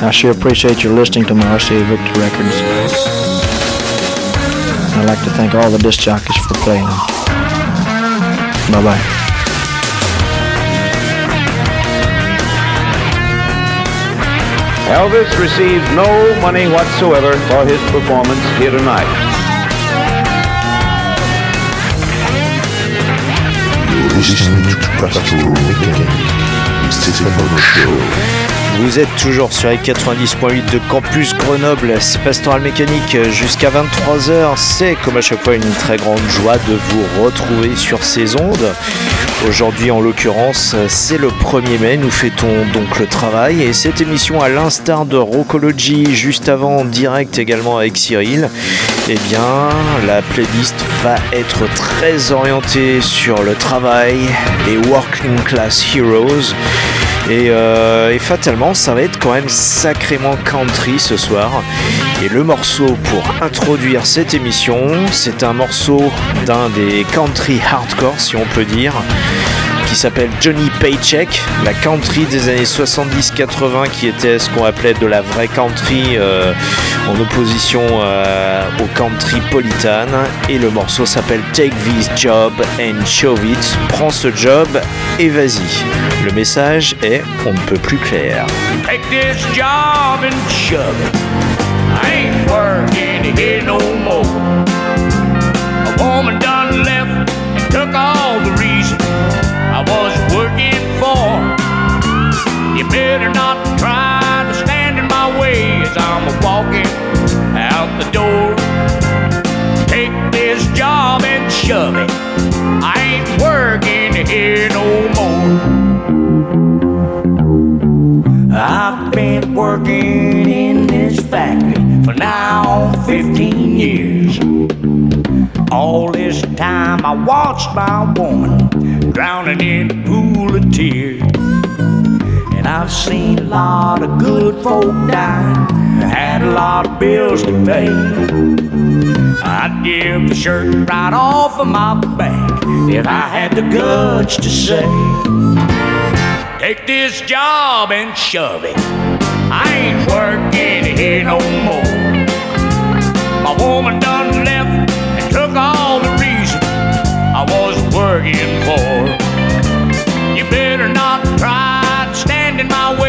I sure appreciate your listening to my RCA Victor records. I'd like to thank all the disc jockeys for playing them. Bye bye. Elvis receives no money whatsoever for his performance here tonight. listening to Pastoral Weekend. Stéphane Show. Vous êtes toujours sur les 90.8 de Campus Grenoble, c'est Pastoral Mécanique jusqu'à 23h. C'est comme à chaque fois une très grande joie de vous retrouver sur ces ondes. Aujourd'hui en l'occurrence c'est le 1er mai, nous fêtons donc le travail et cette émission à l'instar de Rockology juste avant direct également avec Cyril, eh bien la playlist va être très orientée sur le travail, les Working Class Heroes. Et, euh, et, fatalement, ça va être quand même sacrément country ce soir. Et le morceau pour introduire cette émission, c'est un morceau d'un des country hardcore, si on peut dire, qui s'appelle Johnny Paycheck, la country des années 70-80 qui était ce qu'on appelait de la vraie country euh, en opposition euh, au country politane. Et le morceau s'appelle Take This Job and Shove It. Prends ce job et vas-y. Le message est on ne peut plus clair. Take this job and it. I ain't working here no more. Better not try to stand in my way as I'm walking out the door. Take this job and shove it. I ain't working here no more. I've been working in this factory for now 15 years. All this time I watched my woman drowning in a pool of tears. I've seen a lot of good folk die, had a lot of bills to pay. I'd give the shirt right off of my back if I had the guts to say. Take this job and shove it. I ain't working here no more. My woman done left and took all the reason I was working for.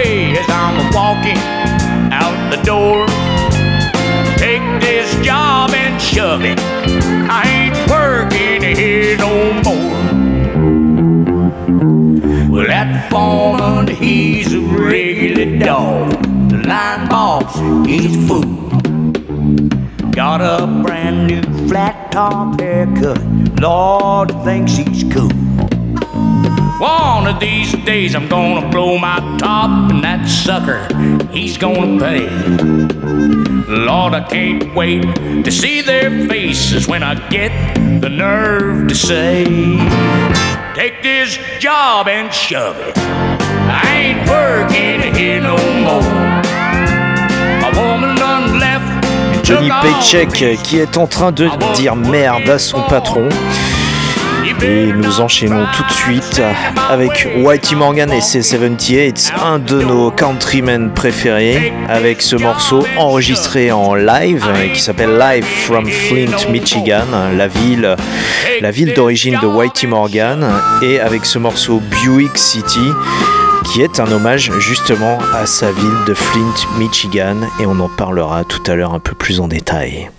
As I'm walking out the door. Take this job and shove it. I ain't working here no more. Well, that foreman, he's a regular dog. The line boss, he's a fool. Got a brand new flat top haircut. Lord thinks he's cool. One of these days I'm gonna blow my top, and that sucker, he's gonna pay. Lord, I can't wait to see their faces when I get the nerve to say. Take this job and shove it. I ain't working here no more. My woman done left Johnny Paycheck the qui est en train de dire merde à son patron. Et nous enchaînons tout de suite avec Whitey Morgan et C78, un de nos countrymen préférés, avec ce morceau enregistré en live qui s'appelle Live from Flint, Michigan, la ville, la ville d'origine de Whitey Morgan, et avec ce morceau Buick City qui est un hommage justement à sa ville de Flint, Michigan, et on en parlera tout à l'heure un peu plus en détail.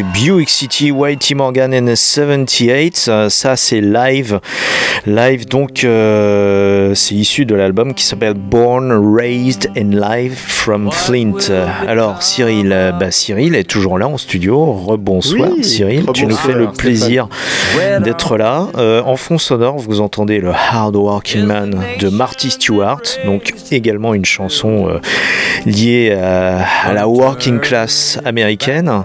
Buick City, Whitey Morgan and 78, euh, ça c'est live. Live donc, euh, c'est issu de l'album qui s'appelle Born, Raised and Live from Flint. Alors Cyril, euh, bah, Cyril est toujours là en studio. Rebonsoir Oui, Cyril, tu nous fais le plaisir d'être là. Euh, en fond sonore, vous entendez le Hard Working Man de Marty Stewart, donc également une chanson euh, liée à, à la working class américaine.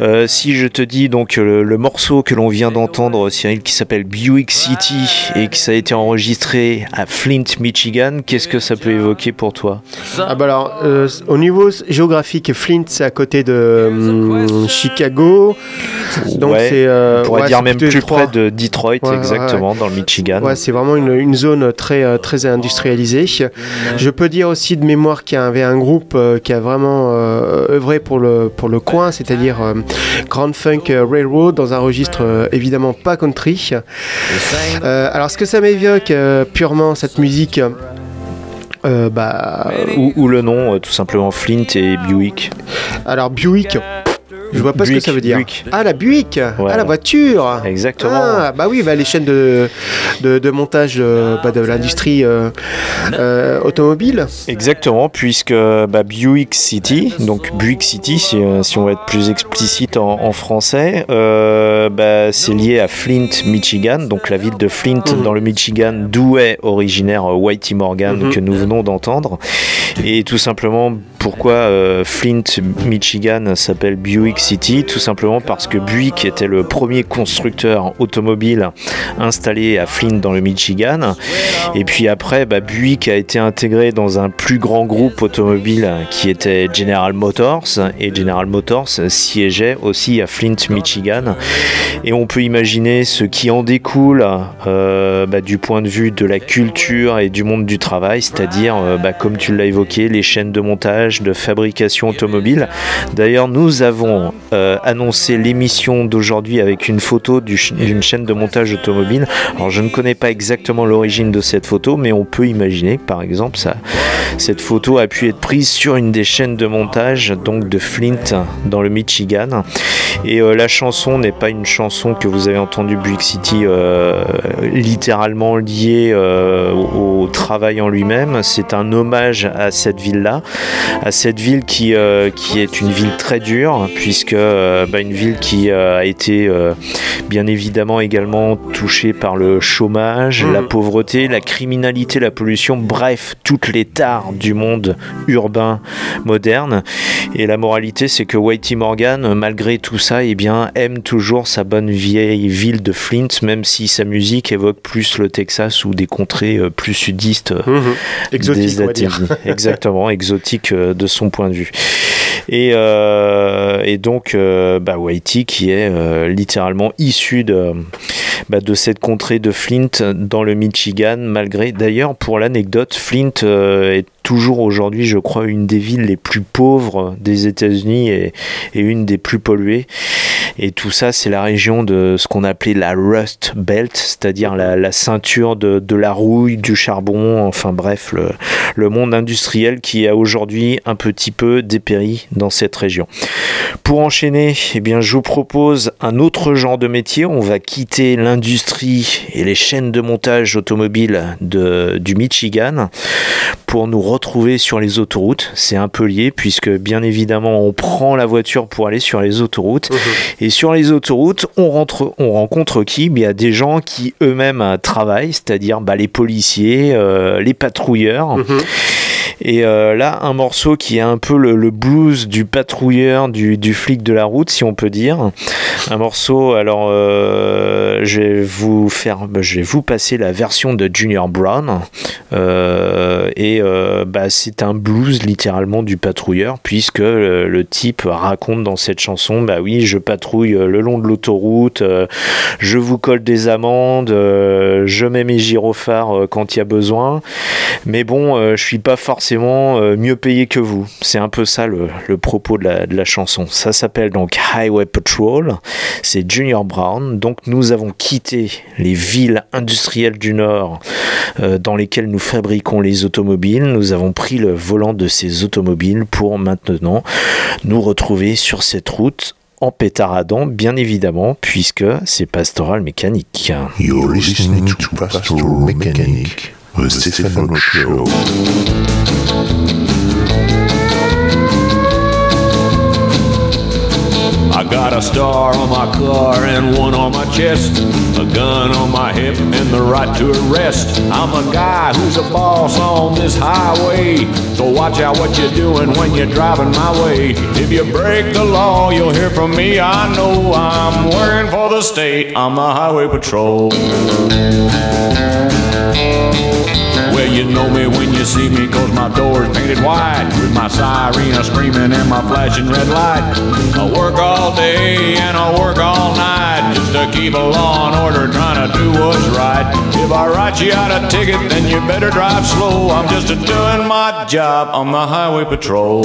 Euh, si je te dis donc le, le morceau que l'on vient d'entendre, Cyril, qui s'appelle Buick City et qui ça a été enregistré à Flint, Michigan, qu'est-ce que ça peut évoquer pour toi? Ah bah alors, euh, au niveau géographique, Flint, c'est à côté de hum, Chicago. Donc Ouais, c'est, euh, On pourrait ouais, dire même plus près de Detroit, Ouais, exactement, dans le Michigan. Ouais, c'est vraiment une, une zone très, euh, très industrialisée. Je peux dire aussi de mémoire qu'il y avait un groupe euh, qui a vraiment euh, œuvré pour le, pour le coin, c'est-à-dire euh, Grand Funk Railroad, dans un registre euh, évidemment pas country. Euh, alors, ce que ça m'évoque euh, purement cette musique, euh, bah, Ou, ou le nom, euh, tout simplement Flint et Buick. alors Buick. Je vois pas ce que ça veut dire. Buick. Ah, la Buick Voilà. Ah, la voiture Exactement. Ah, bah oui, bah, les chaînes de, de, de montage euh, bah, de l'industrie euh, euh, automobile. Exactement, puisque bah, Buick City, donc Buick City, si, si on va être plus explicite en, en français, bah, c'est lié à Flint, Michigan, donc la ville de Flint Mhm. dans le Michigan, d'où est originaire Whitey Morgan Mhm. que nous venons d'entendre. Et tout simplement, pourquoi euh, Flint, Michigan s'appelle Buick City Tout simplement parce que Buick était le premier constructeur automobile installé à Flint dans le Michigan. Et puis après, bah, Buick a été intégré dans un plus grand groupe automobile qui était General Motors. Et General Motors siégeait aussi à Flint, Michigan. Et on peut imaginer ce qui en découle euh, bah, du point de vue de la culture et du monde du travail, c'est-à-dire, euh, bah, comme tu l'as évoqué, les chaînes de montage, de fabrication automobile. D'ailleurs, nous avons euh, annoncé l'émission d'aujourd'hui avec une photo d'une chaîne de montage automobile. Alors, je ne connais pas exactement l'origine de cette photo, mais on peut imaginer que, par exemple, ça, cette photo a pu être prise sur une des chaînes de montage, donc de Flint, dans le Michigan. Et euh, la chanson n'est pas une chanson que vous avez entendue Buick City euh, littéralement liée au travail en lui-même. C'est un hommage à cette ville-là, à cette ville qui, euh, qui est une ville très dure, puisque euh, bah, une ville qui euh, a été bien évidemment également touchée par le chômage, Mhm. la pauvreté, la criminalité, la pollution, bref, toutes les tares du monde urbain moderne. Et la moralité, c'est que Whitey Morgan, malgré tout ça, eh bien, aime toujours sa bonne vieille ville de Flint, même si sa musique évoque plus le Texas ou des contrées plus sudistes Exotique, des on va dire. États-Unis. Exactement, exotique euh, de son point de vue. Et, euh, et donc, euh, bah, Whitey, qui est euh, littéralement issu de, bah, de cette contrée de Flint dans le Michigan, malgré. D'ailleurs, pour l'anecdote, Flint est toujours aujourd'hui, je crois, une des villes les plus pauvres des États-Unis et, et une des plus polluées. Et tout ça, c'est la région de ce qu'on appelait la Rust Belt, c'est-à-dire la, ceinture de, la rouille, du charbon, enfin bref, le, monde industriel qui a aujourd'hui un petit peu dépéri dans cette région. Pour enchaîner, eh bien, je vous propose un autre genre de métier. On va quitter l'industrie et les chaînes de montage automobile du Michigan pour nous retrouver sur les autoroutes. C'est un peu lié puisque bien évidemment on prend la voiture pour aller sur les autoroutes et sur les autoroutes on, rentre, on rencontre qui? Bien, des gens qui eux-mêmes travaillent, c'est-à-dire bah, les policiers, euh, les patrouilleurs. Mhm. Et euh, là, un morceau qui est un peu le, le blues du patrouilleur, du, flic de la route, si on peut dire. Un morceau, alors euh, je vais vous faire, je vais vous passer la version de Junior Brown. Euh, et bah, c'est un blues littéralement du patrouilleur, puisque euh, le type raconte dans cette chanson, bah oui, je patrouille le long de l'autoroute, je vous colle des amendes, je mets mes gyrophares quand il y a besoin. Mais bon, je suis pas forcément euh, mieux payé que vous. C'est un peu ça le, propos de la, chanson. Ça s'appelle donc Highway Patrol. C'est Junior Brown. Donc nous avons quitté les villes industrielles du Nord euh, dans lesquelles nous fabriquons les automobiles. Nous avons pris le volant de ces automobiles pour maintenant nous retrouver sur cette route en pétaradant, bien évidemment, puisque c'est pastoral mécanique. Pastoral the Stefano Show. I got a star on my car and one on my chest, a gun on my hip and the right to arrest. I'm a guy who's a boss on this highway, so watch out what you're doing when you're driving my way. If you break the law, you'll hear from me. I know I'm working for the state. I'm the highway patrol. Well, you know me when you see me, cause my door's painted white. With my siren screaming and my flashing red light. I work all day and I work all night just to keep a law and order, trying to do what's right. If I write you out a ticket, then you better drive slow. I'm just doing my job on the highway patrol.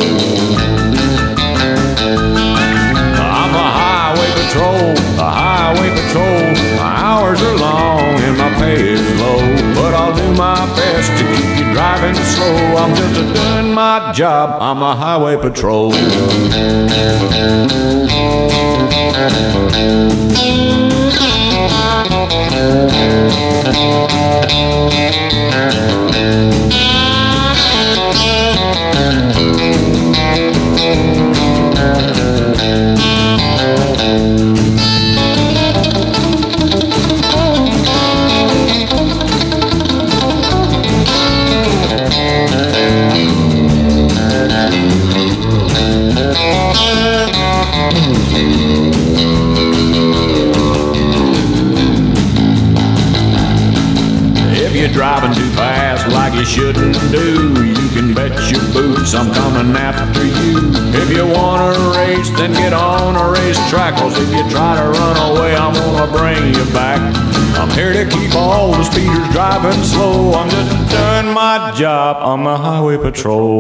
Patrol, a highway patrol. My hours are long and my pay is low, but I'll do my best to keep you driving slow. I'm just doing my job. I'm a highway patrol. If you shouldn't do, you can bet your boots I'm coming after you. If you wanna race, then get on a racetrack. Cause if you try to run away, I'm gonna bring you back. I'm here to keep all the speeders driving slow. I'm just doing my job on the highway patrol.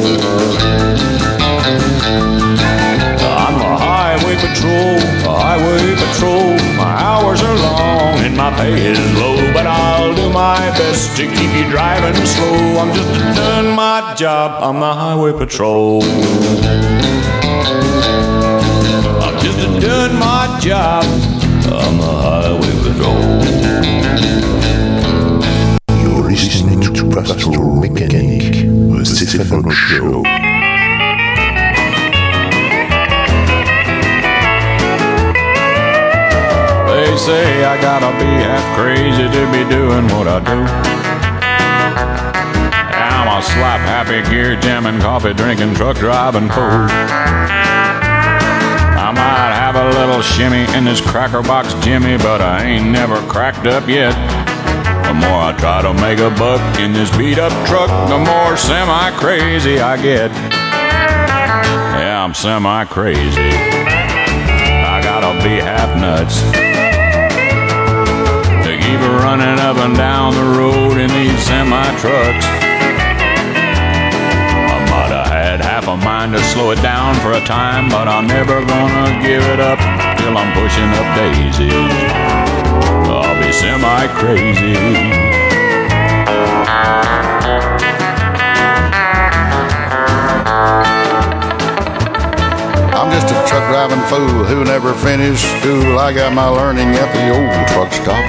I'm a highway patrol, a highway patrol. Hours are long and my pay is low, but I'll do my best to keep you driving slow. I'm just doing my job on the highway patrol. I'm just doing my job on the highway patrol. You're listening to Pastoral Mechanic, the Stefano Show. They say I gotta be half crazy to be doing what I do. I'm a slap happy gear jamming, coffee drinking, truck driving fool. I might have a little shimmy in this cracker box Jimmy, but I ain't never cracked up yet. The more I try to make a buck in this beat up truck, the more semi crazy I get. Yeah, I'm semi crazy. I gotta be half nuts keep running up and down the road in these semi trucks. I might have had half a mind to slow it down for a time, but I'm never gonna give it up till I'm pushing up daisies. I'll be semi crazy. Just a truck driving fool who never finished school. I got my learning at the old truck stop.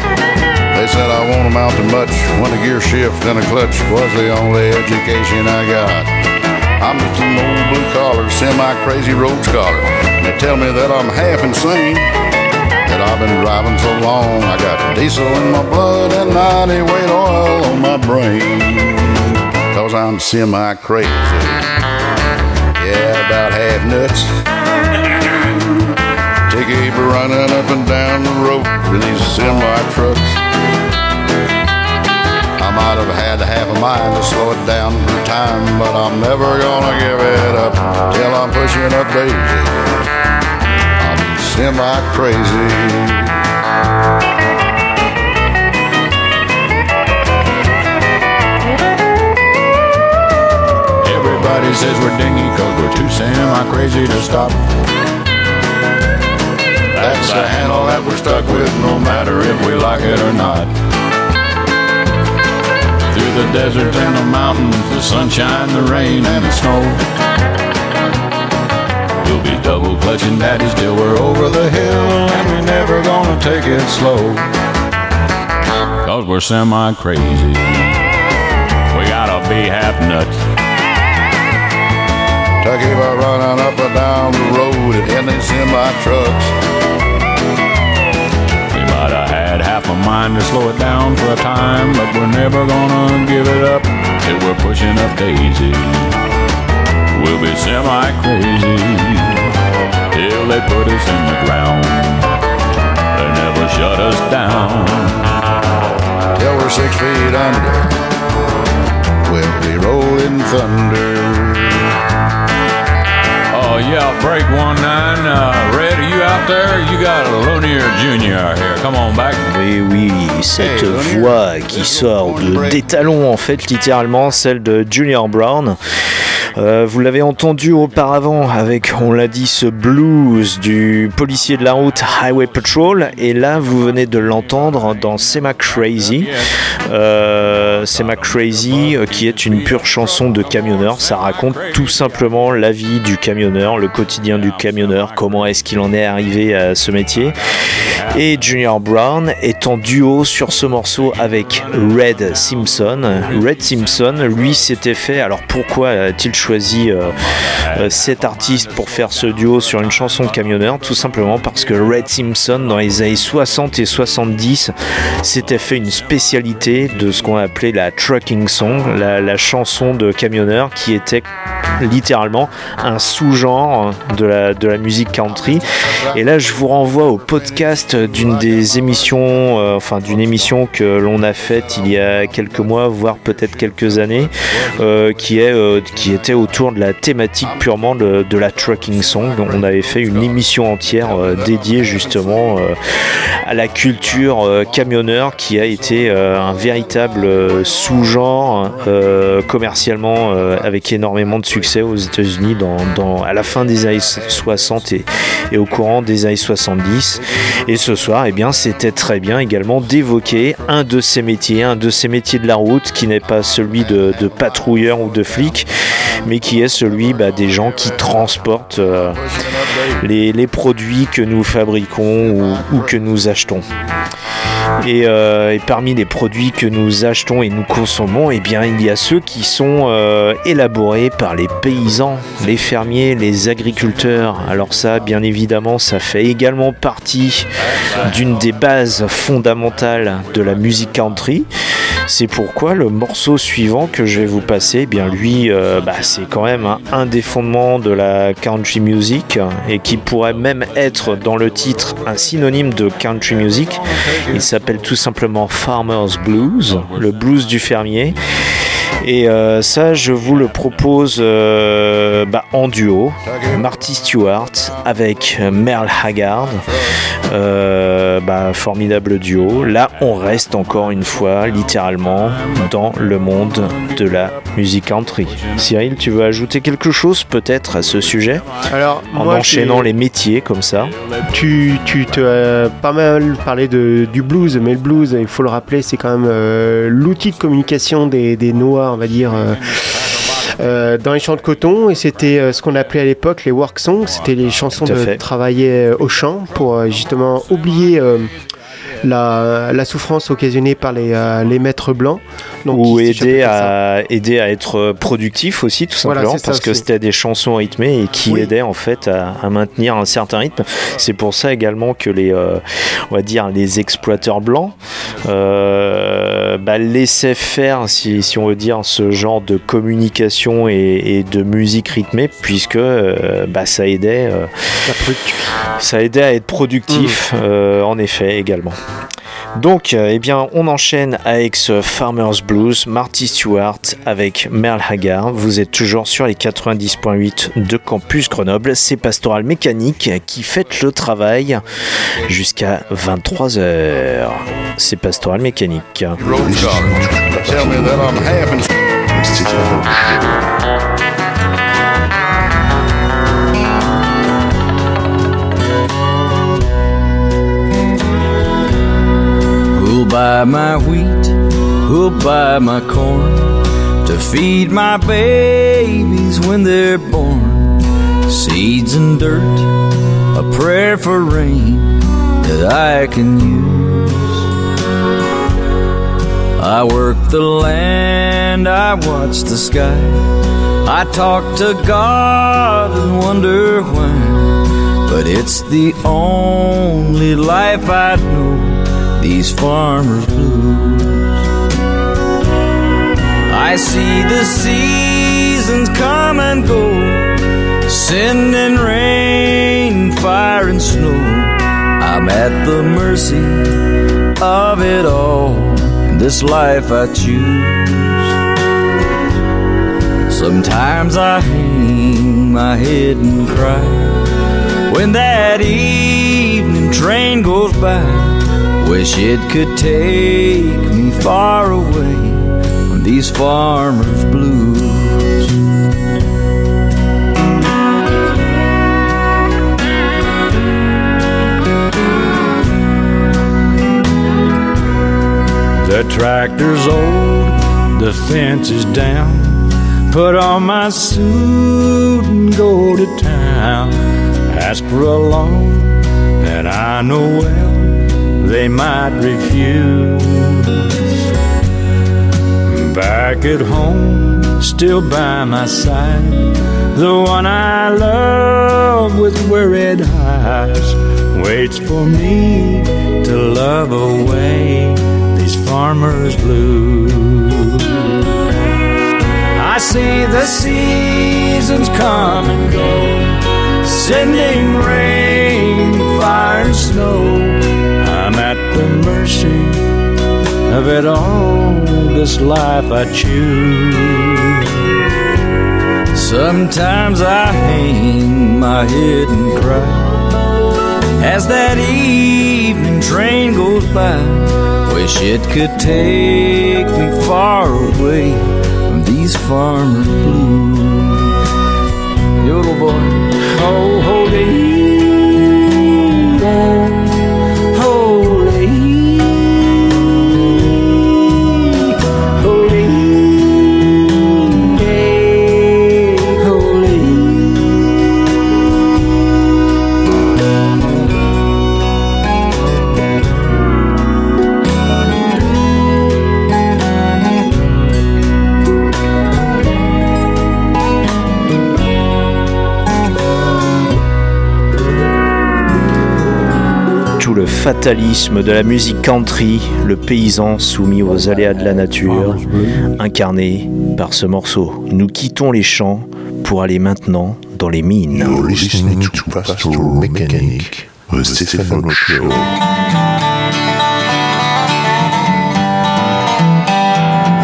They said I won't amount to much when a gear shift and a clutch was the only education I got. I'm just an old blue collar, semi crazy road scholar. They tell me that I'm half insane. That I've been driving so long. I got diesel in my blood and 90 weight oil on my brain. Cause I'm semi crazy. Yeah, about half nuts. Keep running up and down the road with these semi trucks. I might have had half a mind to slow it down for time, but I'm never gonna give it up till I'm pushing up daisy. I'm semi crazy. Everybody says we're dingy cause we're too semi crazy to stop. That's the handle that we're stuck with no matter if we like it or not. Through the deserts and the mountains, the sunshine, the rain, and the snow. We'll be double clutching daddies till we're over the hill, and we're never gonna take it slow. Cause we're semi crazy. We gotta be half nuts. To keep on running up and down the road in these semi trucks. We might have had half a mind to slow it down for a time, but we're never gonna give it up till we're pushing up daisy. We'll be semi crazy till they put us in the ground. They never shut us down. Till we're six feet under. We'll be rolling thunder. Oh yeah, break one nine. Uh, Red, are you out there? You got a Lonier Junior out here. Come on back. Oui, oui, cette Hey, voix qui sort de, des talons, en fait, littéralement, celle de Junior Brown. Euh, vous l'avez entendu auparavant avec, on l'a dit, ce blues du policier de la route Highway Patrol. Et là, vous venez de l'entendre dans Sema Crazy. Euh, Sema Crazy, euh, qui est une pure chanson de camionneur. Ça raconte tout simplement la vie du camionneur, le quotidien du camionneur, comment est-ce qu'il en est arrivé à ce métier. Et Junior Brown est en duo sur ce morceau avec Red Simpson. Red Simpson, lui, s'était fait. Alors pourquoi a-t-il choisi euh, euh, cet artiste pour faire ce duo sur une chanson de camionneur Tout simplement parce que Red Simpson, dans les années 60 et 70, s'était fait une spécialité de ce qu'on appelait la trucking song, la, la chanson de camionneur qui était littéralement un sous-genre de la, de la musique country. Et là, je vous renvoie au podcast d'une des émissions, euh, enfin d'une émission que l'on a faite il y a quelques mois, voire peut-être quelques années, euh, qui, est, euh, qui était autour de la thématique purement de, la trucking song. On avait fait une émission entière euh, dédiée justement euh, à la culture euh, camionneur qui a été un véritable sous-genre commercialement avec énormément de succès aux États-Unis dans, à la fin des années 60 et, et au courant des années 70. Et ce soir, eh bien, c'était très bien également d'évoquer un de ces métiers, un de ces métiers de la route qui n'est pas celui de, de patrouilleur ou de flic, mais qui est celui bah, des gens qui transportent euh, les, produits que nous fabriquons ou, que nous achetons. Et, euh, et parmi les produits que nous achetons et nous consommons, eh bien, il y a ceux qui sont euh, élaborés par les paysans, les fermiers, les agriculteurs. Alors ça, bien évidemment, ça fait également partie d'une des bases fondamentales de la musique country. C'est pourquoi le morceau suivant que je vais vous passer, eh bien lui, euh, bah, c'est quand même un, un des fondements de la country music et qui pourrait même être dans le titre un synonyme de country music. Il s'appelle tout simplement Farmer's Blues, le blues du fermier. Et euh, ça, je vous le propose euh, bah, en duo, Marty Stewart avec Merle Haggard. Euh, bah, formidable duo. Là, on reste encore une fois, littéralement, dans le monde de la musique country. Cyril, tu veux ajouter quelque chose peut-être à ce sujet? Alors, En moi, enchaînant les métiers comme ça. Tu, tu te as pas mal parlé de, du blues, mais le blues, il faut le rappeler, c'est quand même euh, l'outil de communication des, des Noirs, on va dire. euh, euh, dans les champs de coton et c'était euh, ce qu'on appelait à l'époque les work songs c'était les chansons de fait. travailler au champ pour euh, justement oublier la, la souffrance occasionnée par les, les maîtres blancs Donc, ou aider à, aider à être productif aussi tout Voilà, simplement ça parce que c'était des chansons rythmées et qui Oui. aidaient en fait à, à maintenir un certain rythme c'est pour ça également que les on va dire les exploiteurs blancs euh, bah, laissaient faire si, si on veut dire ce genre de communication et, et de musique rythmée puisque euh, bah, ça aidait euh, ça aidait à être productif, euh, en effet, également. Donc, eh bien, on enchaîne avec ce Farmer's Blues, Marty Stewart avec Merle Haggard. Vous êtes toujours sur les 90.8 de Campus Grenoble. C'est Pastoral Mécanique qui fait le travail jusqu'à 23h. C'est Pastoral Mécanique. Tell me that I'm half in Who'll buy my wheat? Who'll buy my corn? To feed my babies when they're born. Seeds and dirt, a prayer for rain that I can use. I work the land, I watch the sky. I talk to God and wonder why. But it's the only life I know, these farmers' blues. I see the seasons come and go, sending rain, fire, and snow. I'm at the mercy of it all, this life I choose. Sometimes I hang my head and cry when that evening train goes by. Wish it could take me far away from these farmers' blues. Tractor's old, the fence is down. Put on my suit and go to town. Ask for a loan that I know well they might refuse. Back at home, still by my side, the one I love with worried eyes waits for me to love away these farmers' blues. I see the seasons come and go, sending rain, fire, and snow. I'm at the mercy of it all, this life I choose. Sometimes I hang my head and cry as that evening train goes by. Wish it could take me far away from these farmers' blues. Yodel boy, oh holy, fatalisme de la musique country, le paysan soumis aux aléas de la nature, incarné par ce morceau. Nous quittons les champs pour aller maintenant dans les mines. You're listening to Pastoral Mechanic, the Stefano Show.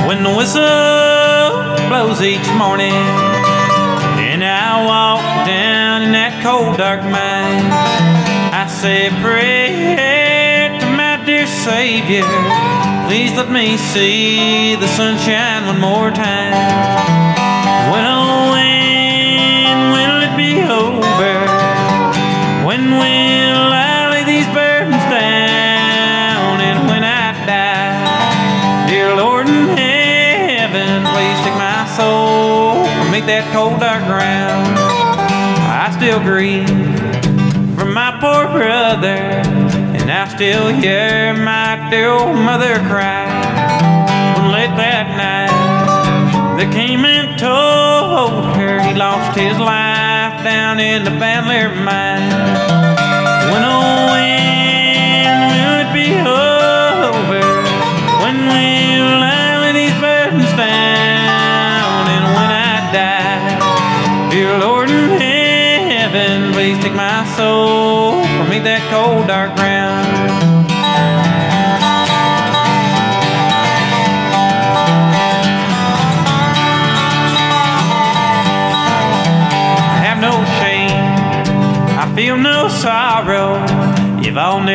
When the whistle blows each morning, and I walk down in that cold dark mine, I say a prayer to my dear Savior. Please let me see the sunshine one more time. When oh when will it be over? When will I lay these burdens down? And when I die, dear Lord in heaven, please take my soul from beneath that cold dark ground. I still grieve still hear my dear old mother cry. When late that night, they came and told her he lost his life down in the Van Leer mine. When oh when it be over?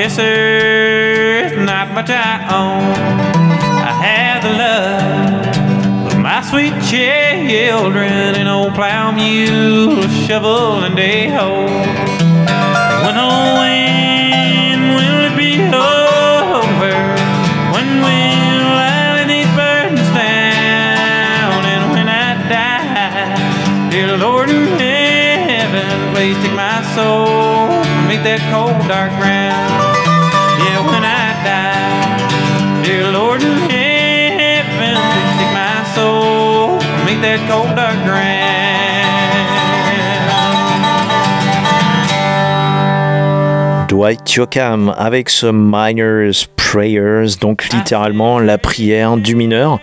This earth not much I own, I have the love of my sweet children, an old plow mule, shovel, and a hoe. When oh when will it be over? When will I lay these burdens down? And when I die, dear Lord in heaven, please take my soul beneath that cold dark ground. that cold dark ground. Dwight Yoakam avec ce Miner's Prayers, donc littéralement la prière du mineur.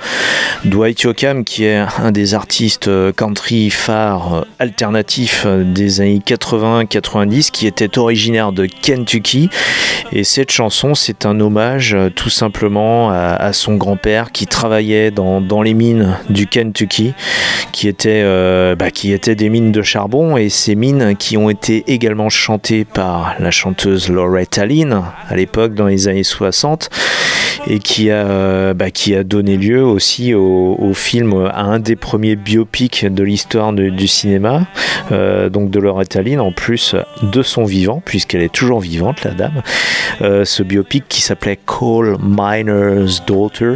Dwight Yoakam qui est un des artistes country phares alternatifs des années 80-90 qui était originaire de Kentucky. Et cette chanson c'est un hommage tout simplement à, à son grand-père qui travaillait dans, dans, les mines du Kentucky qui étaient, euh, bah, qui étaient des mines de charbon. Et ces mines qui ont été également chantées par la chanteuse Loretta Lynn à l'époque dans les années 60 et qui a, bah, qui a donné lieu aussi au, film, à un des premiers biopics de l'histoire du cinéma, euh, donc de Loretta Lynn, en plus de son vivant, puisqu'elle est toujours vivante, la dame. Euh, ce biopic qui s'appelait Coal Miner's Daughter,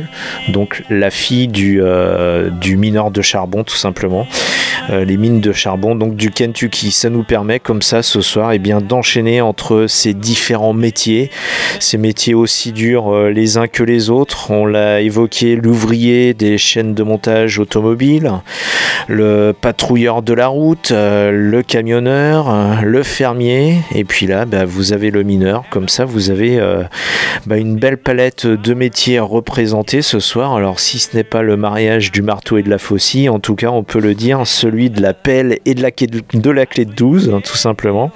donc la fille du, euh, du mineur de charbon, tout simplement. Les mines de charbon donc du Kentucky. Ça nous permet comme ça ce soir et bien d'enchaîner entre ces différents métiers, ces métiers aussi durs euh, les uns que les autres. On l'a évoqué, l'ouvrier des chaînes de montage automobile, le patrouilleur de la route, euh, le camionneur, euh, le fermier, et puis là, bah, vous avez le mineur. Comme ça, vous avez bah, une belle palette de métiers représentés ce soir. Alors, si ce n'est pas le mariage du marteau et de la faucille, en tout cas, on peut le dire, celui de la pelle et de la clé de, de la clé de 12, hein, tout simplement.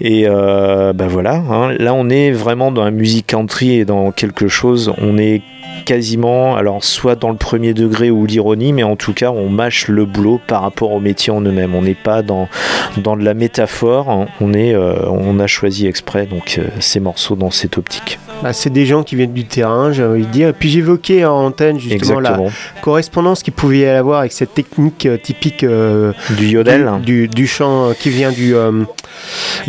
Et euh, bah voilà, hein, là on est vraiment dans la musique country et dans quelque chose, on est quasiment, alors soit dans le premier degré ou l'ironie, mais en tout cas on mâche le boulot par rapport au métier en eux-mêmes. On n'est pas dans, dans de la métaphore, hein, on, est, euh, on a choisi exprès donc euh, ces morceaux dans cette optique. Bah, c'est des gens qui viennent du terrain, j'ai envie de dire. Et puis j'évoquais en antenne justement Exactement. la correspondance qu'il pouvait y avoir avec cette technique typique euh, Du yodel. du, du, du chant qui vient du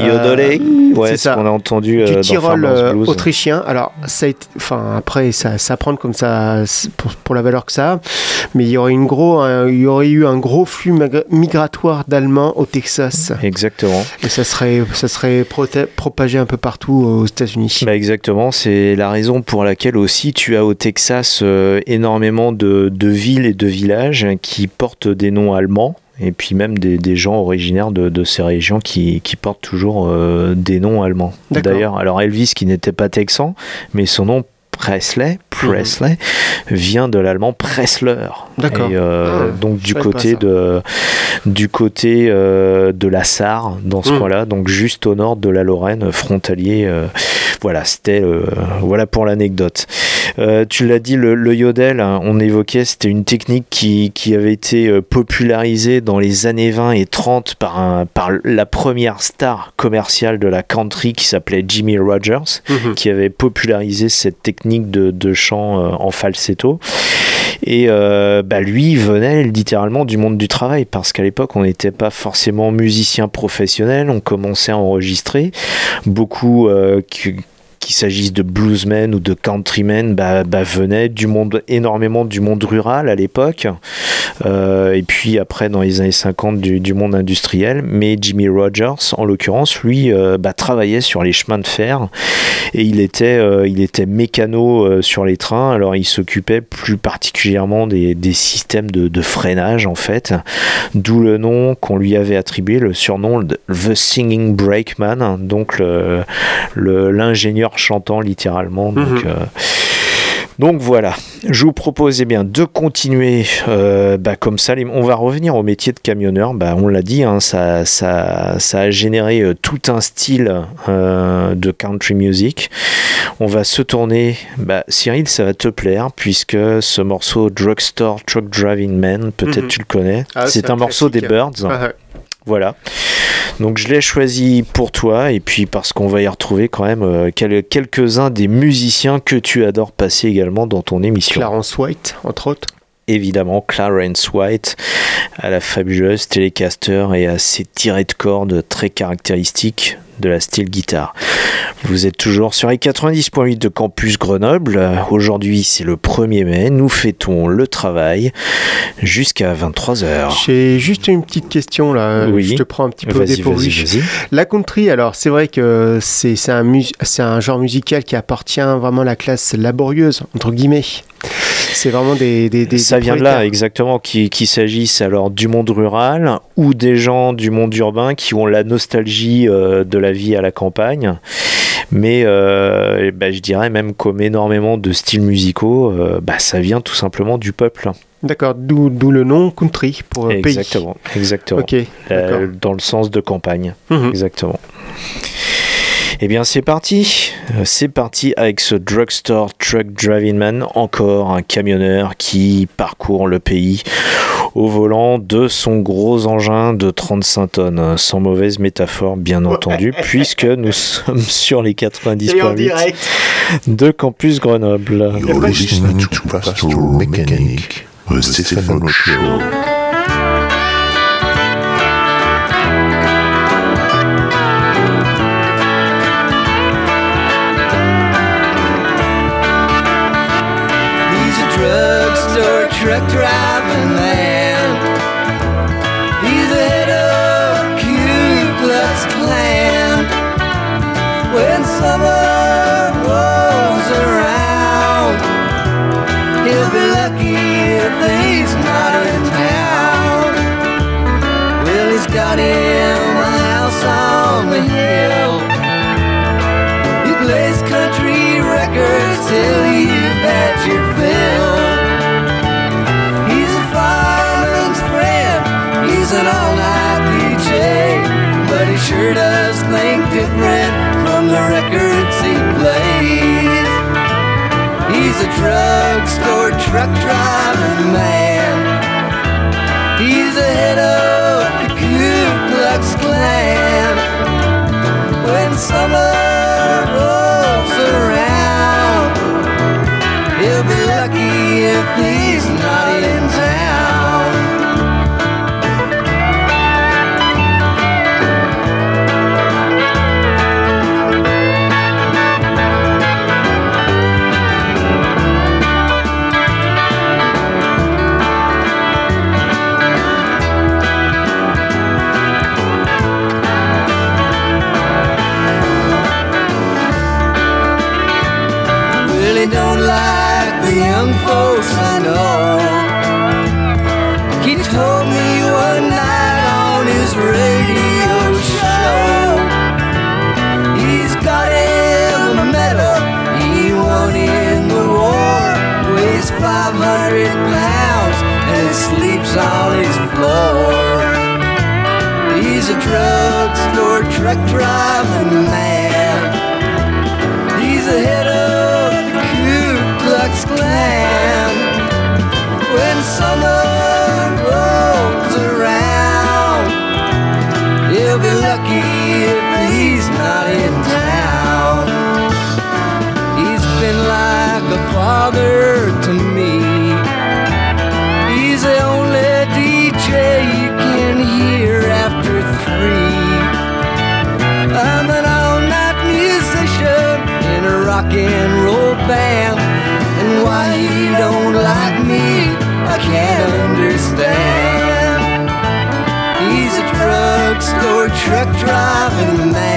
euh, Yodelay, ouais, c'est ce qu'on a entendu euh, du Tyrol euh, autrichien. Alors, ça enfin, après, ça, ça prend comme ça pour, pour la valeur que ça a. Mais il y aurait, une gros, un- il y aurait eu un gros flux migra- migratoire d'Allemands au Texas. Exactement. Et ça serait, ça serait propagé un peu partout aux États-Unis. Bah exactement, c'est la raison pour laquelle aussi tu as au Texas euh, énormément de, de villes et de villages qui portent des noms allemands. Et puis même des, des gens originaires de, de ces régions qui, qui portent toujours euh, des noms allemands. D'ailleurs, alors Elvis qui n'était pas texan, mais son nom Presley, Presley vient de l'allemand Pressler. D'accord. Euh, Ah, donc du côté de du côté euh, de la Sarre dans ce Mm. coin-là, donc juste au nord de la Lorraine, frontalier. euh, voilà, c'était voilà pour l'anecdote. Tu l'as dit, le, le yodel, hein, on évoquait, c'était une technique qui, qui avait été popularisée dans les années 20 et 30 par, un, par la première star commerciale de la country qui s'appelait Jimmy Rogers, Mhm. qui avait popularisé cette technique de, chant euh, en falsetto. Et euh, bah, lui venait littéralement du monde du travail parce qu'à l'époque on n'était pas forcément musicien professionnel, on commençait à enregistrer. Beaucoup euh, qu'il s'agisse de bluesmen ou de countrymen, bah, bah, venaient du monde, énormément du monde rural à l'époque, Euh, et puis après dans les années 50 du, monde industriel. Mais Jimmy Rogers, en l'occurrence, lui, euh, bah, travaillait sur les chemins de fer et il était, euh, il était mécano sur les trains. Alors il s'occupait plus particulièrement des, des systèmes de, freinage en fait, d'où le nom qu'on lui avait attribué, le surnom The Singing Brakeman, donc le- chantant littéralement. Donc, Mhm. euh, donc voilà, je vous propose eh bien, de continuer euh, bah, comme ça. On va revenir au métier de camionneur. Bah, on l'a dit, hein, ça, ça, ça a généré euh, tout un style euh, de country music. On va se tourner. Bah, Cyril, ça va te plaire puisque ce morceau Drugstore Truck Driving Man, peut-être Mhm. tu le connais. Ah, c'est un, un morceau des. Birds. Ah, ouais. Voilà. Donc je l'ai choisi pour toi et puis parce qu'on va y retrouver quand même euh, quel- quelques-uns des musiciens que tu adores passer également dans ton émission. Clarence White, entre autres. Évidemment, Clarence White à la fabuleuse Telecaster et à ses tirés de cordes très caractéristiques de la style guitare. Vous êtes toujours sur les 90.8 de Campus Grenoble. Aujourd'hui, c'est le 1er mai. Nous fêtons le travail jusqu'à 23h. J'ai juste une petite question là. Oui. Je te prends un petit peu au dépourvu. La country, alors c'est vrai que c'est un, un genre musical qui appartient vraiment à la classe laborieuse, entre guillemets. C'est vraiment des. des, des Ça des vient de là, exactement, qu'il s'agisse alors du monde rural ou des gens du monde urbain qui ont la nostalgie euh, de la vie à la campagne. Mais euh, eh ben, je dirais même comme énormément de styles musicaux, euh, bah, ça vient tout simplement du peuple. D'accord, d'où le nom country pour euh, pays. Exactement, exactement. Dans le sens de campagne. Mhm. Exactement. Eh bien, c'est parti. Euh, C'est parti avec ce drugstore truck driving man, encore un camionneur qui parcourt le pays au volant de son gros engin de 35 tonnes. Sans mauvaise métaphore, bien entendu, puisque nous sommes sur les 90.8 de Campus Grenoble. You're listening to Pastoral Mechanic, the Stefano Show. He's driving man. He's the head of Ku Klux Klan. When summer rolls around, he'll be lucky if he's not drugstore truck driving man. He's the head of the Ku Klux Klan. When summer rolls around, he'll be lucky if he's not in town. He's a drugstore truck driving man. He's the head of the Ku Klux Klan. When summer rolls around, he'll be lucky if he's not in town. He's been like a father rock and roll band, and why he don't like me, I can't understand. He's a drugstore truck driving man.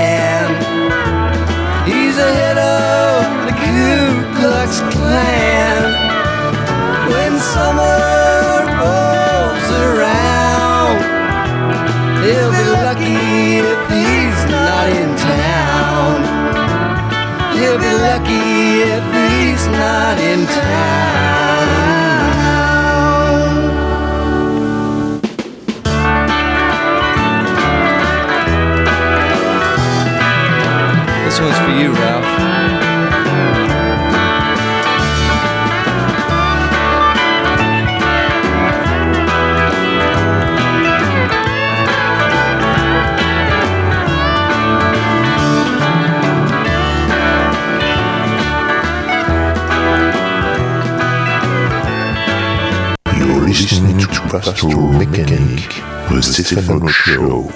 Mechanic, the Stefano Show.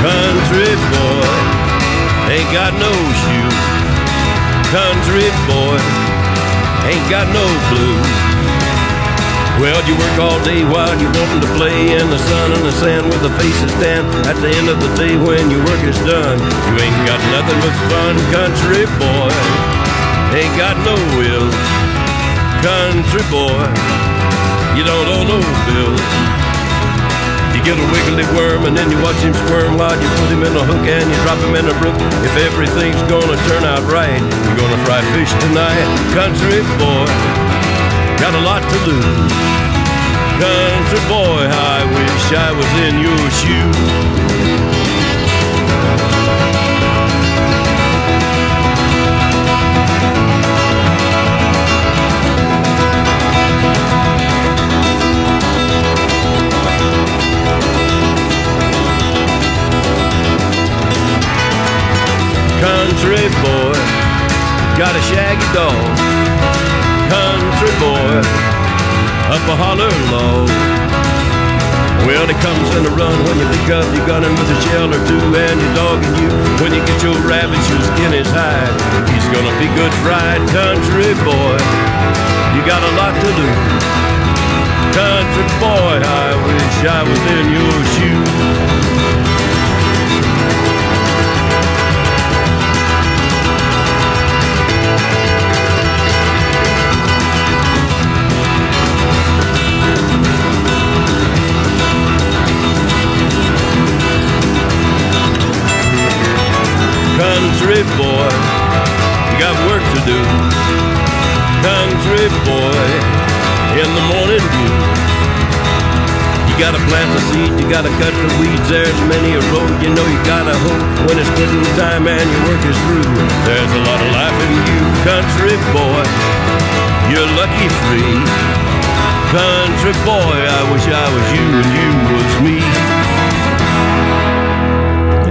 Country boy ain't got no shoes. Country boy ain't got no blues. Well, you work all day while you're wanting to play in the sun and the sand with the faces tan. At the end of the day, when your work is done, you ain't got nothing but fun. Country boy ain't got no will. Country boy, you don't owe no bills. You get a wiggly worm and then you watch him squirm while you put him in a hook and you drop him in a brook. If everything's gonna turn out right, you're gonna fry fish tonight. Country boy, got a lot to lose. Country boy, I wish I was in your shoes. Country boy, got a shaggy dog Country boy, up a holler low. Well, he comes in a run when you pick up your gun and with a shell or two and your dog and you. When you get your rabbit, your skin is hide. He's gonna be good fried country boy. You got a lot to do. Country boy, I wish I was in your shoes. Country boy, you got work to do. Country boy, in the morning dew. You gotta plant the seed, you gotta cut the weeds. There's many a road, you know you gotta hope when it's quitting time and your work is through. There's a lot of life in you, country boy. You're lucky free. Country boy, I wish I was you and you was me.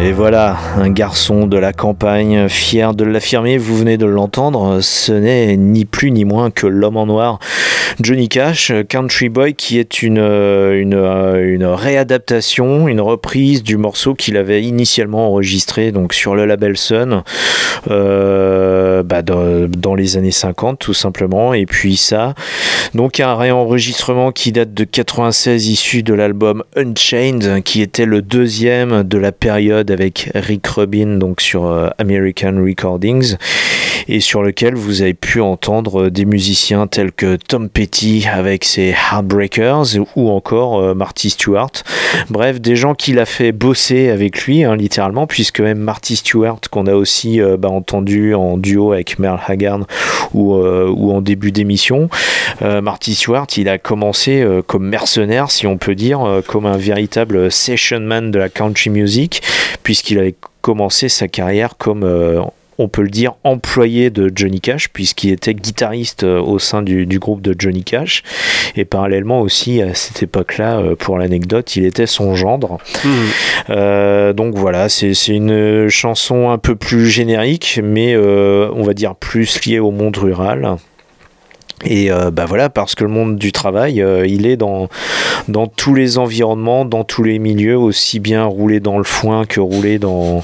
Et voilà, un garçon de la campagne, fier de l'affirmer, vous venez de l'entendre, ce n'est ni plus ni moins que l'homme en noir, Johnny Cash, Country Boy, qui est une, une, une réadaptation, une reprise du morceau qu'il avait initialement enregistré donc sur le label Sun euh, bah, dans, dans les années 50 tout simplement, et puis ça, donc un réenregistrement qui date de 96 issu de l'album Unchained, qui était le deuxième de la période avec Rick Rubin donc sur euh, American Recordings et sur lequel vous avez pu entendre des musiciens tels que Tom Petty avec ses Heartbreakers ou encore euh, Marty Stewart. Bref, des gens qu'il a fait bosser avec lui, hein, littéralement, puisque même Marty Stewart, qu'on a aussi euh, bah, entendu en duo avec Merle Haggard ou, euh, en début d'émission, Marty Stewart, il a commencé comme mercenaire, si on peut dire, comme un véritable session man de la country music, puisqu'il avait commencé sa carrière comme on peut le dire, employé de Johnny Cash, puisqu'il était guitariste euh, au sein du, du, groupe de Johnny Cash. Et parallèlement aussi, à cette époque-là, euh, pour l'anecdote, il était son gendre. Mmh. Euh, donc voilà, c'est une chanson un peu plus générique, mais euh, on va dire plus liée au monde rural. Et euh, bah voilà, parce que le monde du travail, euh, il est dans, dans tous les environnements, dans tous les milieux, aussi bien roulé dans le foin que roulé dans,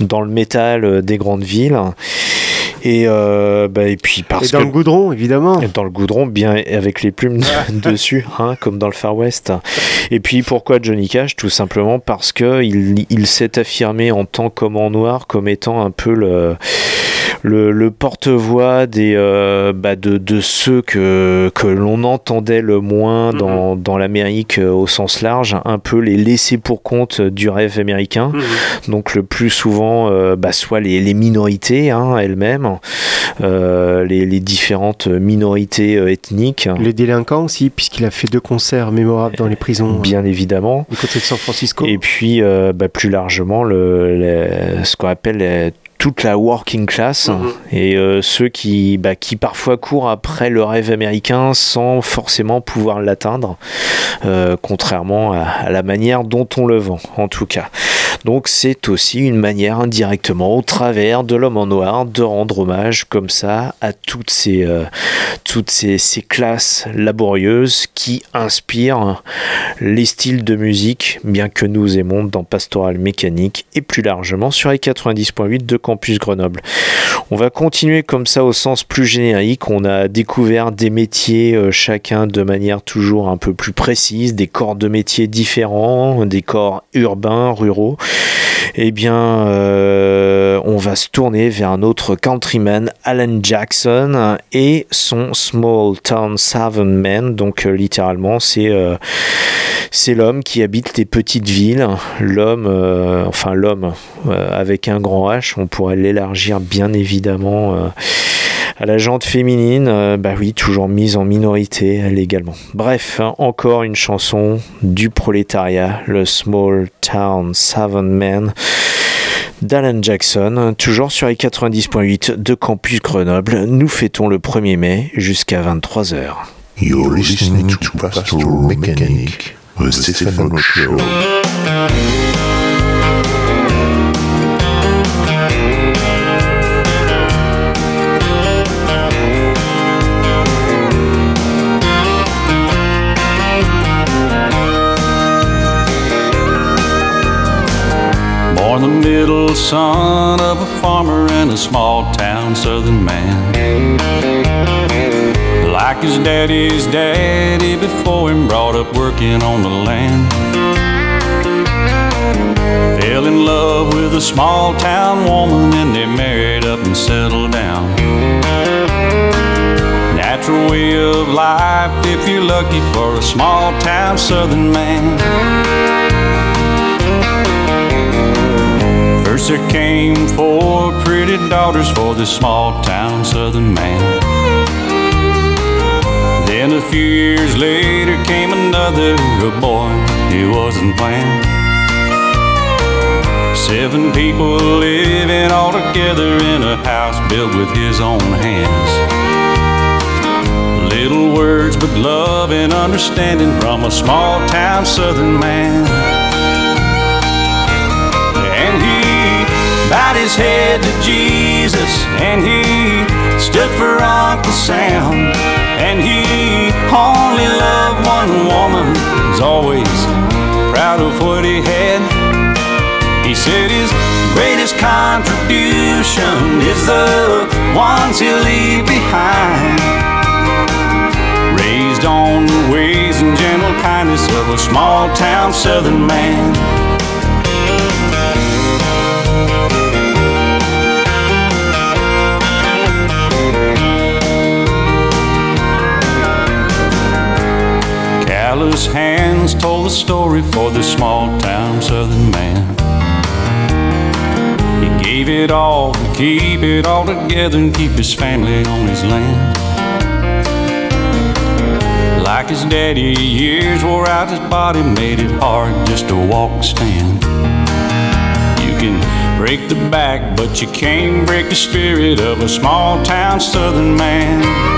dans le métal euh, des grandes villes. Et, euh, bah, et puis parce et dans que, le goudron, évidemment. Dans le goudron, bien avec les plumes dessus, hein, comme dans le Far West. Et puis pourquoi Johnny Cash? Tout simplement parce que il, il s'est affirmé en tant qu'homme en noir comme étant un peu le le, le porte-voix des euh, bah de, de, ceux que, que l'on entendait le moins dans, dans l'Amérique euh, au sens large, un peu les laissés pour compte du rêve américain. Mmh. Donc le plus souvent, euh, bah, soit les, les minorités hein, elles-mêmes, euh, les, les, différentes minorités ethniques. Les délinquants aussi, puisqu'il a fait deux concerts mémorables dans les prisons. Bien évidemment. Du côté de San Francisco. Et puis bah, plus largement, le, le ce qu'on appelle les, toute la working class mmh. et euh, ceux qui, bah, qui parfois courent après le rêve américain sans forcément pouvoir l'atteindre, euh, contrairement à, à, la manière dont on le vend en tout cas. Donc c'est aussi une manière indirectement, au travers de l'homme en noir, de rendre hommage comme ça à toutes ces, euh, toutes ces, classes laborieuses qui inspirent les styles de musique, bien que nous aimons dans Pastoral Mécanique et plus largement sur les 90.8 de Campus Grenoble. On va continuer comme ça au sens plus générique. On a découvert des métiers, euh, chacun de manière toujours un peu plus précise, des corps de métiers différents, des corps urbains, ruraux. Eh bien, euh, on va se tourner vers un autre countryman, Alan Jackson, et son Small Town Southern Man. Donc, euh, littéralement, c'est euh, c'est l'homme qui habite les petites villes. L'homme, enfin l'homme avec un grand H. On pourrait l'élargir bien évidemment à la jante féminine, euh, bah oui, toujours mise en minorité légalement. Bref, hein, encore une chanson du prolétariat, le Small Town Southern Man d'Alan Jackson, toujours sur les 90.8 de Campus Grenoble. Nous fêtons le 1er mai jusqu'à 23h. You're listening. Middle son of a farmer and a small town southern man. Like his daddy's daddy before him, brought up working on the land. Fell in love with a small town woman and they married up and settled down. Natural way of life if you're lucky for a small town southern man. First there came four pretty daughters for this small town southern man. Then a few years later came another boy, he wasn't planned. Seven people living all together in a house built with his own hands. Little words, but love and understanding from a small town southern man. His head to Jesus, and he stood for Uncle Sam. And he only loved one woman, was always proud of what he had. He said his greatest contribution is the ones he'll leave behind. Raised on the ways and gentle kindness of a small town southern man. Callous hands told the story for this small town southern man. He gave it all to keep it all together and keep his family on his land. Like his daddy, years wore out his body, made it hard just to walk, stand. You can break the back, but you can't break the spirit of a small town southern man.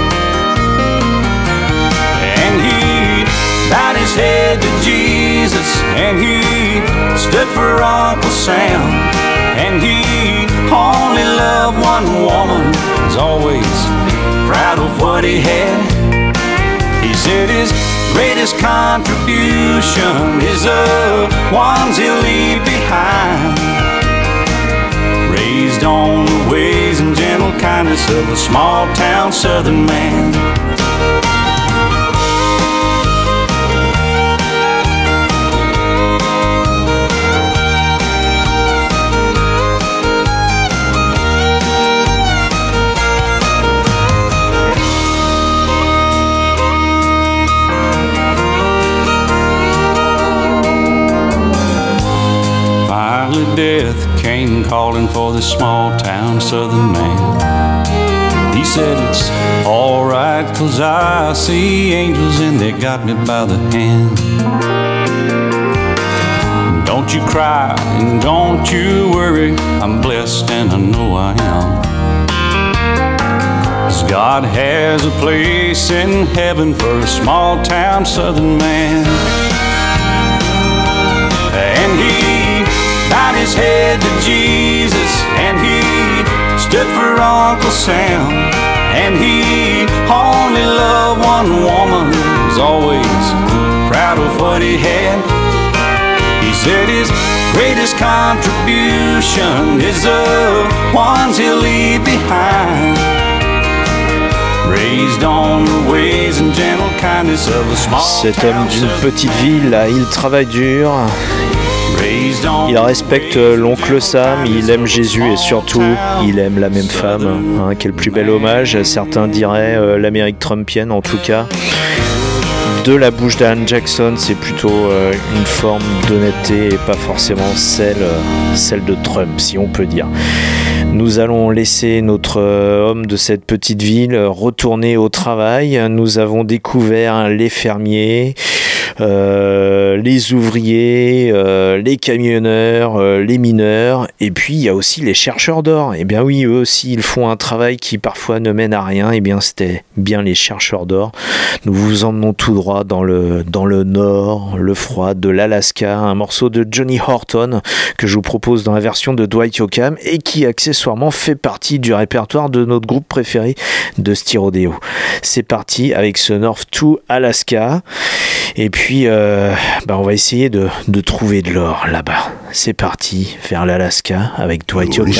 To Jesus, and he stood for Uncle Sam. And he only loved one woman, was always proud of what he had. He said his greatest contribution is the ones he'll leave behind. Raised on the ways and gentle kindness of a small town southern man. Calling for this small town southern man. He said, It's alright, cause I see angels and they got me by the hand. Don't you cry and don't you worry, I'm blessed and I know I am. 'Cause God has a place in heaven for a small town southern man. And he bowed his head to Jesus, and he stood for Uncle Sam. And he only loved one woman, was always proud of what he had. He said his greatest contribution is the ones he'll leave behind. Raised on the ways and gentle kindness of a small Cet homme d'une petite ville, il travaille dur. Il respecte l'oncle Sam, il aime Jésus et surtout, il aime la même femme. Hein, quel plus bel hommage, certains diraient euh, l'Amérique trumpienne en tout cas. De la bouche d'Anne Jackson, c'est plutôt euh, une forme d'honnêteté et pas forcément celle, euh, celle de Trump, si on peut dire. Nous allons laisser notre homme de cette petite ville retourner au travail. Nous avons découvert les fermiers, les ouvriers, euh, les camionneurs, euh, les mineurs, et puis il y a aussi les chercheurs d'or. Et bien oui, eux aussi, ils font un travail qui parfois ne mène à rien. Et bien c'était bien les chercheurs d'or. Nous vous emmenons tout droit dans le, dans le nord, le froid de l'Alaska, un morceau de Johnny Horton que je vous propose dans la version de Dwight Yoakam et qui accessoirement fait partie du répertoire de notre groupe préféré de Styrodeo. C'est parti avec ce North to Alaska. Et puis puis, euh, bah, on va essayer de, trouver de l'or là-bas. C'est parti vers l'Alaska avec toi Dwight Yoakam.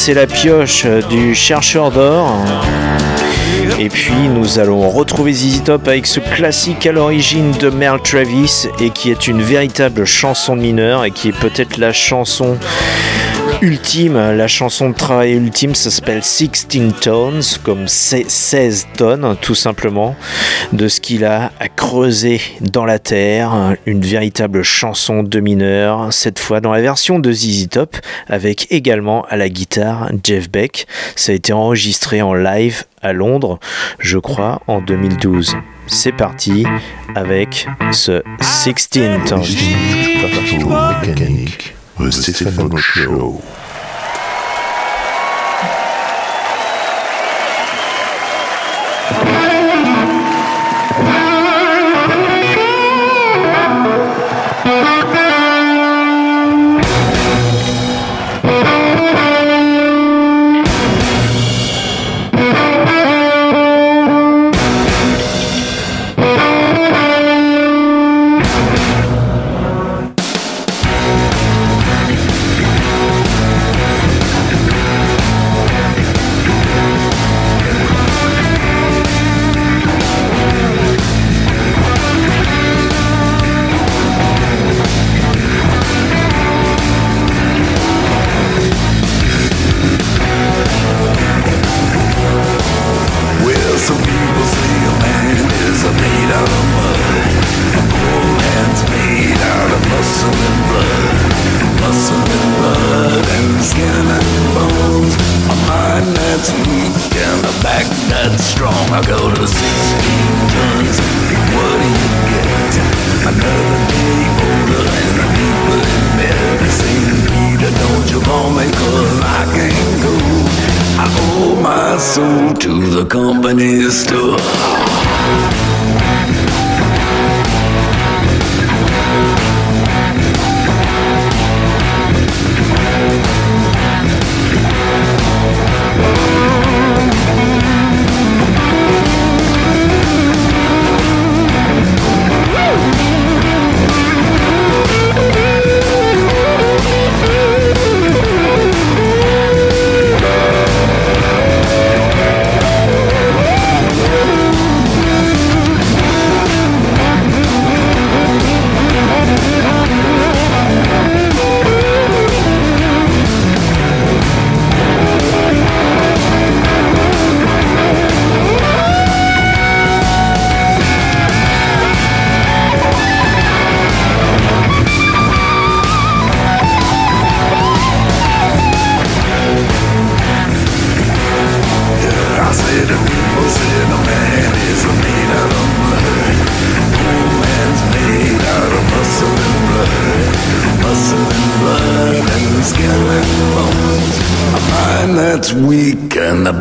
c'est la pioche du chercheur d'or. Et puis nous allons retrouver ZZ Top avec ce classique à l'origine de Merle Travis et qui est une véritable chanson mineure et qui est peut-être la chanson ultime, la chanson de travail ultime, ça s'appelle 16 Tones, comme 16 tonnes tout simplement, de ce qu'il a creuser dans la terre, une véritable chanson de mineur, cette fois dans la version de ZZ Top, avec également à la guitare Jeff Beck. Ça a été enregistré en live à Londres, je crois, en 2012. C'est parti avec ce 16 Sixteenth.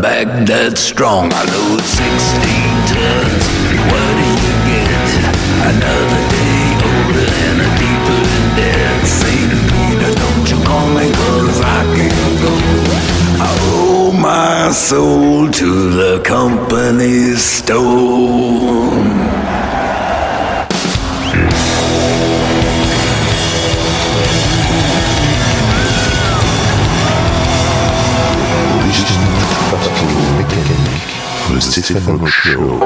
That's strong. I load 16 tons. What do you get? Another day older and a deeper in debt. St. Peter, don't you call me cause I can't go. I owe my soul to the company store. Mécanique, le Stéphano Show.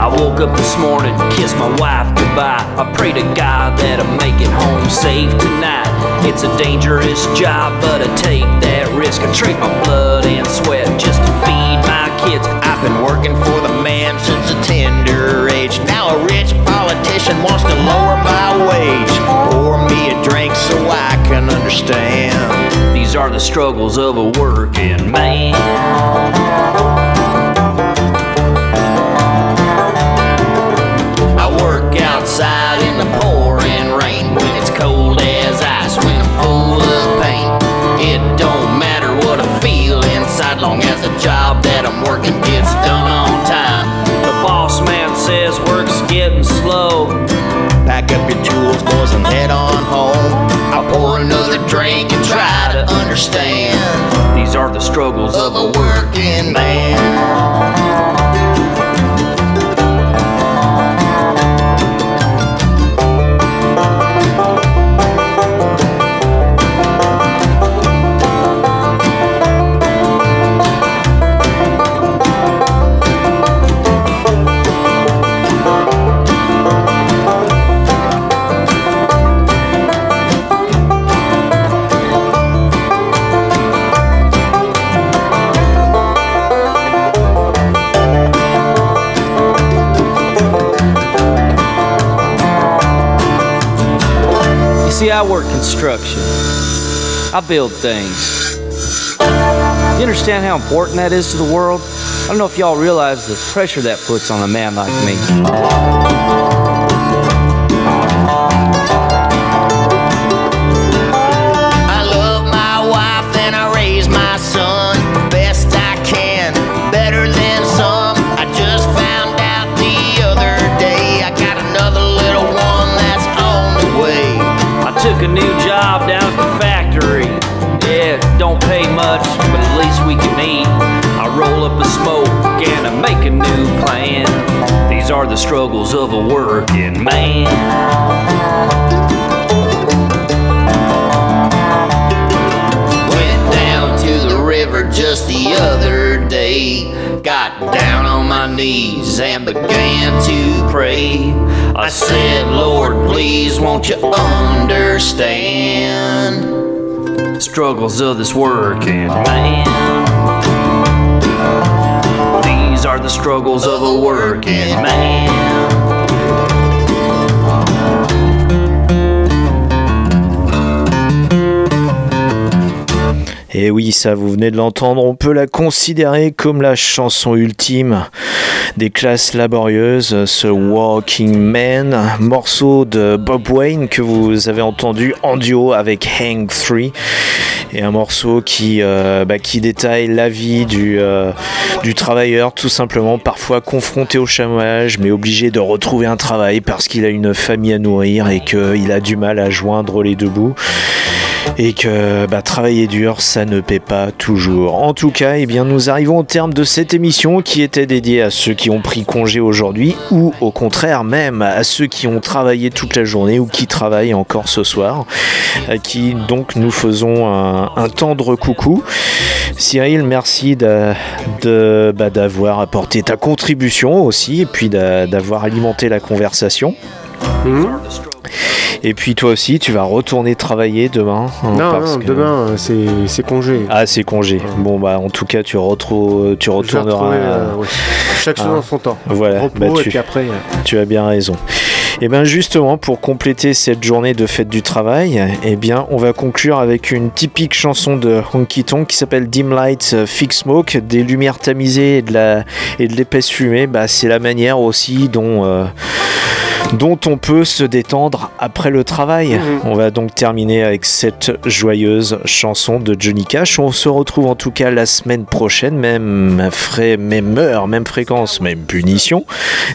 I woke up this morning, kissed my wife goodbye. I pray to God that I make it home safe tonight. It's a dangerous job, but I take that risk. I trade my blood and sweat just to feed my kids. I've been working for the man since a tender age. Now a rich politician wants to lower my wage. Can understand. These are the struggles of a working man. I work outside in the pouring rain when it's cold as ice, when I'm full of pain. It don't matter what I feel inside, long as the job that I'm working gets done on time. The boss man says work's getting slow. Pack up your tools, boys, and head on another drink and try to understand. These are the struggles of a working man. Construction. I build things. You understand how important that is to the world? I don't know if y'all realize the pressure that puts on a man like me. Struggles of a working man. Went down to the river just the other day. Got down on my knees and began to pray. I said, Lord, please won't you understand? Struggles of this working man. Et eh oui, ça vous venez de l'entendre, on peut la considérer comme la chanson ultime des classes laborieuses, ce Walking Man, morceau de Bob Wayne que vous avez entendu en duo avec Hang 3 et un morceau qui, euh, bah, qui détaille la vie du, euh, du travailleur tout simplement parfois confronté au chômage mais obligé de retrouver un travail parce qu'il a une famille à nourrir et qu'il a du mal à joindre les deux bouts et que bah, travailler dur, ça ne paie pas toujours. En tout cas, eh bien, nous arrivons au terme de cette émission qui était dédiée à ceux qui ont pris congé aujourd'hui ou au contraire même à ceux qui ont travaillé toute la journée ou qui travaillent encore ce soir, à qui donc nous faisons un, tendre coucou. Cyril, merci bah, d'avoir apporté ta contribution aussi et puis d'a- d'avoir alimenté la conversation. Et puis toi aussi, tu vas retourner travailler demain. hein, Non, parce non, que- demain, c'est congé. Ah, c'est congé. Bon, bah, en tout cas, tu, retrouves, tu retourneras. euh, ouais. Chaque chose hein. en son temps. Voilà, Repos, bah, et puis après. euh, tu as bien raison. Et bien justement, pour compléter cette journée de fête du travail, eh bien, on va conclure avec une typique chanson de Honky Tonk qui s'appelle Dim Light euh, Fix Smoke, des lumières tamisées et de la et de l'épaisse fumée. Bah, c'est la manière aussi dont euh, dont on peut se détendre après le travail. On va donc terminer avec cette joyeuse chanson de Johnny Cash. On se retrouve en tout cas la semaine prochaine, même, frais, même heure, même fréquence, même punition.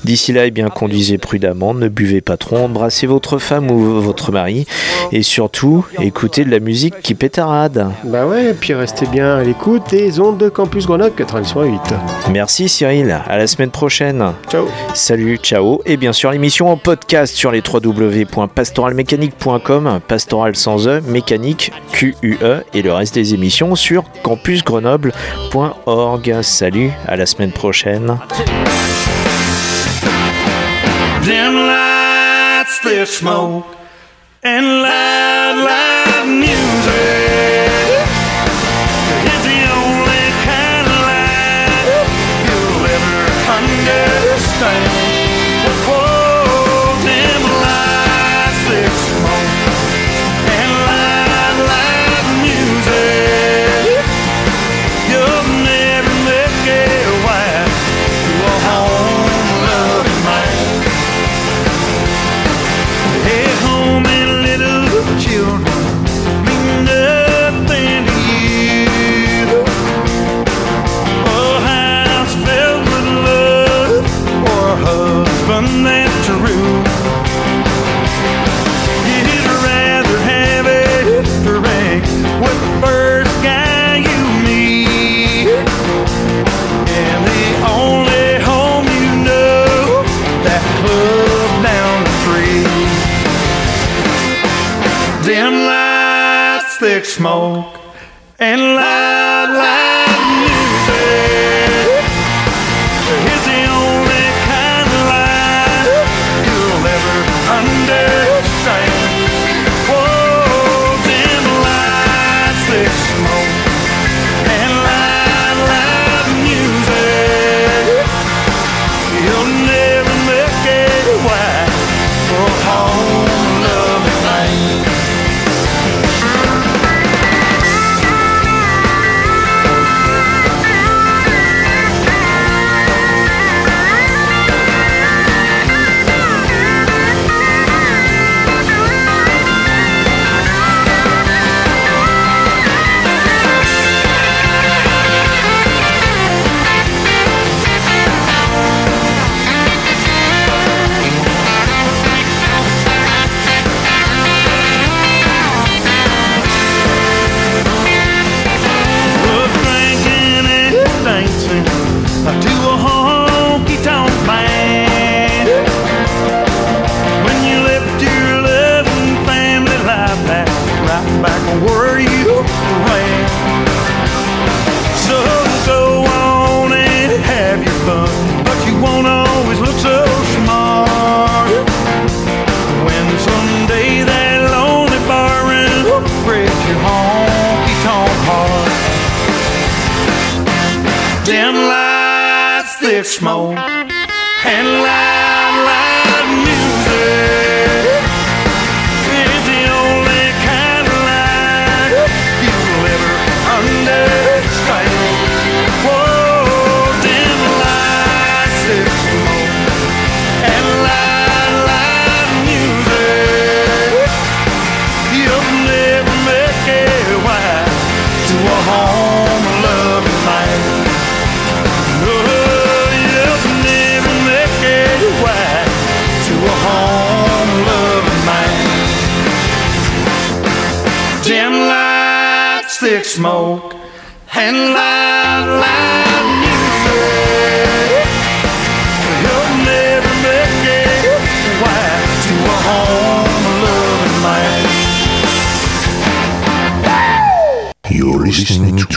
D'ici là, eh bien, conduisez prudemment, ne buvez pas trop, embrassez votre femme ou votre mari et surtout, écoutez de la musique qui pétarade. Bah ouais, et puis restez bien à l'écoute des ondes de Campus Grenoble 98. Merci Cyril, à la semaine prochaine. Ciao. Salut, ciao. Et bien sûr, l'émission en podcast sur les www.pastoralmécanique.com, pastoral sans E, mécanique, Q-U-E, et le reste des émissions sur campusgrenoble.org. Salut, à la semaine prochaine. Thick smoke, and loud, loud music. I do a home.